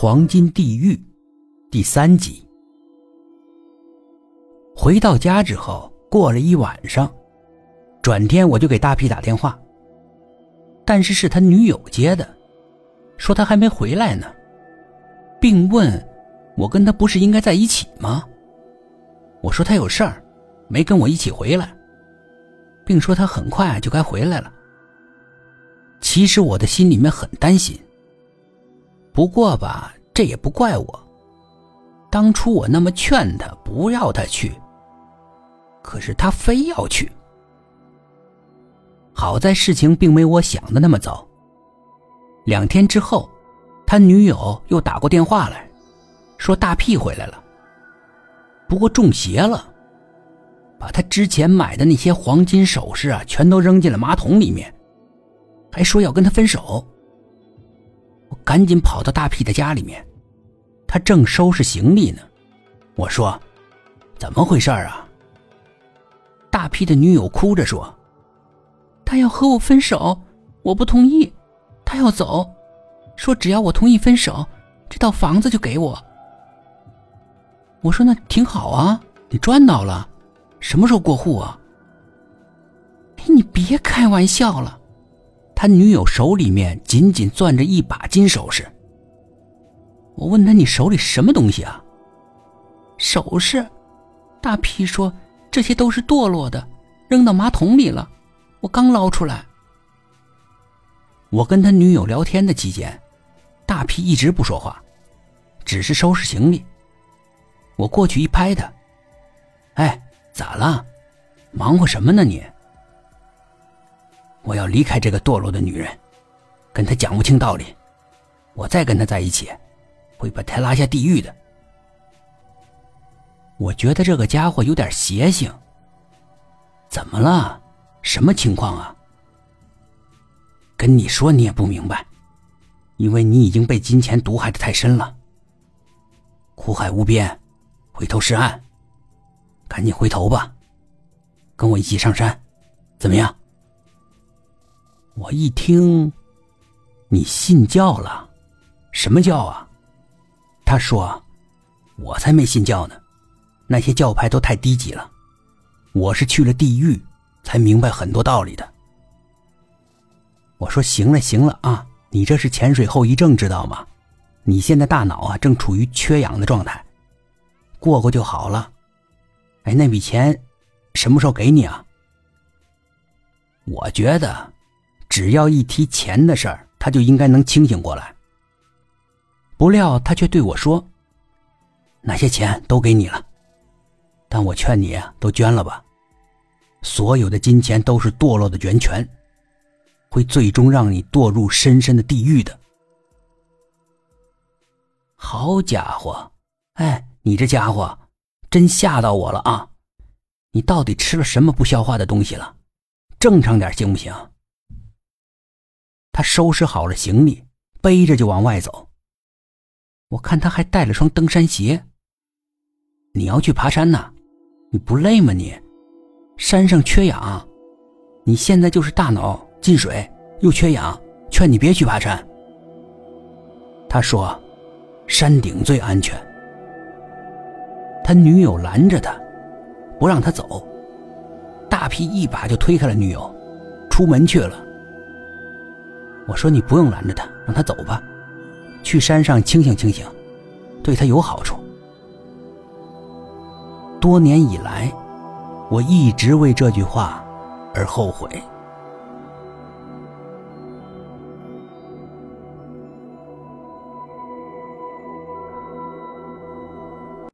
黄金地狱第三集。回到家之后，过了一晚上，转天我就给大屁打电话，但是是他女友接的，说他还没回来呢，并问我跟他不是应该在一起吗？我说他有事儿，没跟我一起回来，并说他很快就该回来了。其实我的心里面很担心。不过吧，这也不怪我。当初我那么劝他不要他去，可是他非要去。好在事情并没我想的那么糟。两天之后，他女友又打过电话来，说大屁回来了。不过中邪了，把他之前买的那些黄金首饰啊，全都扔进了马桶里面，还说要跟他分手。赶紧跑到大屁的家里面，他正收拾行李呢。我说：“怎么回事啊？”大屁的女友哭着说：“他要和我分手，我不同意，他要走，说只要我同意分手，这套房子就给我。”我说：“那挺好啊，你赚到了，什么时候过户啊？”哎，你别开玩笑了。他女友手里面紧紧攥着一把金首饰。我问他：“你手里什么东西啊？”首饰，大屁说：“这些都是堕落的，扔到马桶里了，我刚捞出来。”我跟他女友聊天的期间，大屁一直不说话，只是收拾行李。我过去一拍他：“哎，咋了？忙活什么呢你？”我要离开这个堕落的女人，跟她讲不清道理。我再跟她在一起，会把她拉下地狱的。我觉得这个家伙有点邪性。怎么了？什么情况啊？跟你说你也不明白，因为你已经被金钱毒害的太深了。苦海无边，回头是岸。赶紧回头吧，跟我一起上山，怎么样？我一听，你信教了？什么教啊？他说：“我才没信教呢，那些教派都太低级了。我是去了地狱，才明白很多道理的。”我说：“行了行了啊，你这是潜水后遗症，知道吗？你现在大脑啊正处于缺氧的状态，过过就好了。哎，那笔钱什么时候给你啊？我觉得。”只要一提钱的事儿，他就应该能清醒过来。不料他却对我说：“那些钱都给你了，但我劝你啊，都捐了吧。所有的金钱都是堕落的源泉，会最终让你堕入深深的地狱的。”好家伙，哎，你这家伙真吓到我了啊！你到底吃了什么不消化的东西了？正常点行不行？他收拾好了行李，背着就往外走。我看他还带了双登山鞋。你要去爬山呐？你不累吗？你山上缺氧，你现在就是大脑进水又缺氧，劝你别去爬山。他说：“山顶最安全。”他女友拦着他，不让他走。大皮一把就推开了女友，出门去了。我说：“你不用拦着他，让他走吧，去山上清醒清醒，对他有好处。”多年以来，我一直为这句话而后悔。